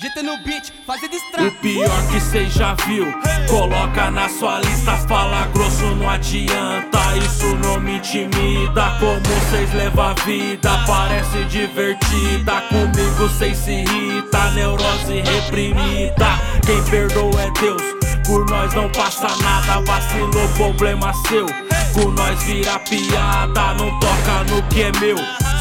Meta no beat. O pior que cê já viu, coloca na sua lista, fala grosso, não adianta. Isso não me intimida, como cês levam a vida, parece divertida. Comigo cês se irrita, neurose reprimida. Quem perdoa é Deus, por nós não passa nada, vacilou, problema seu. Com nós vira piada, não toca no que é meu.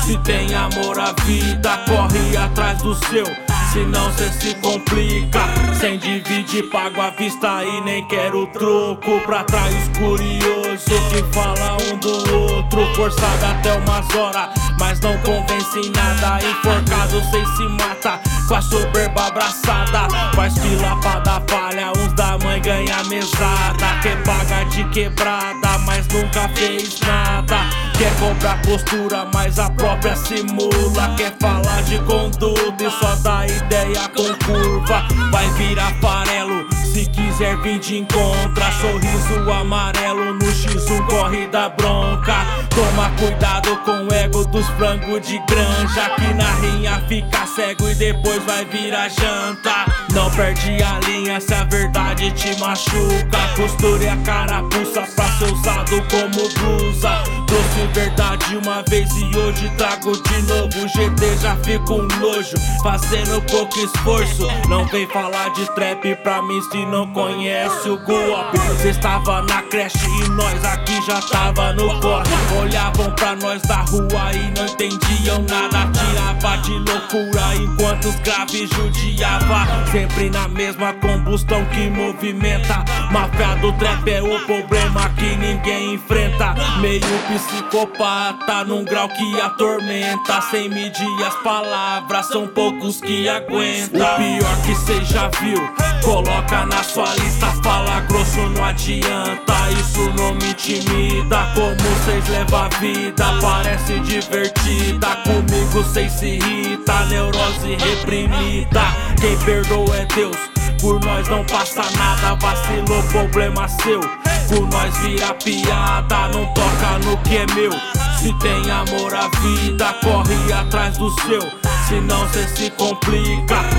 Se tem amor à vida, corre atrás do seu. Senão cê se complica. Sem dividir, pago a vista e nem quero troco. Pra trás curioso que fala um do outro. Forçado até umas horas, mas não convence em nada. Enforcado, cê se mata com a soberba abraçada. Faz fila pra dar falha, uns da mãe ganha mesada. Quer paga de quebrada, mas nunca fez nada. Quer comprar postura, mas a própria simula. Quer falar de conduta e só dá ideia com curva. Vai virar farelo se quiser vir de encontra. Sorriso amarelo no X1 corre da bronca. Toma cuidado com o ego dos frangos de granja. Que na rinha fica cego e depois vai virar janta. Não perde a linha se a verdade te machuca. Costure a carapuça pra ser usado como blusa. Trouxe verdade uma vez e hoje trago de novo. GT já fico um nojo, fazendo pouco esforço. Não vem falar de trap pra mim se não conhece o golpe. Cê estava na creche e nós aqui já tava no corre. Olhavam pra nós da rua e não entendiam nada. Tirava de loucura enquanto os graves judiava. Sempre na mesma combustão que movimenta. Máfia do trap é o problema que ninguém enfrenta. Meio psicopata num grau que atormenta. Sem medir as palavras, são poucos que aguentam. O pior que cê já viu, coloca na sua lista. Fala grosso, não adianta. Isso não me intimida. Como cês levam a vida, parece divertida. Comigo cês se irrita, neurose reprimida. Quem perdoa é Deus. Por nós não passa nada, vacilou, problema seu. Com nós vira piada, não toca no que é meu. Se tem amor à vida, corre atrás do seu. Senão cê se complica.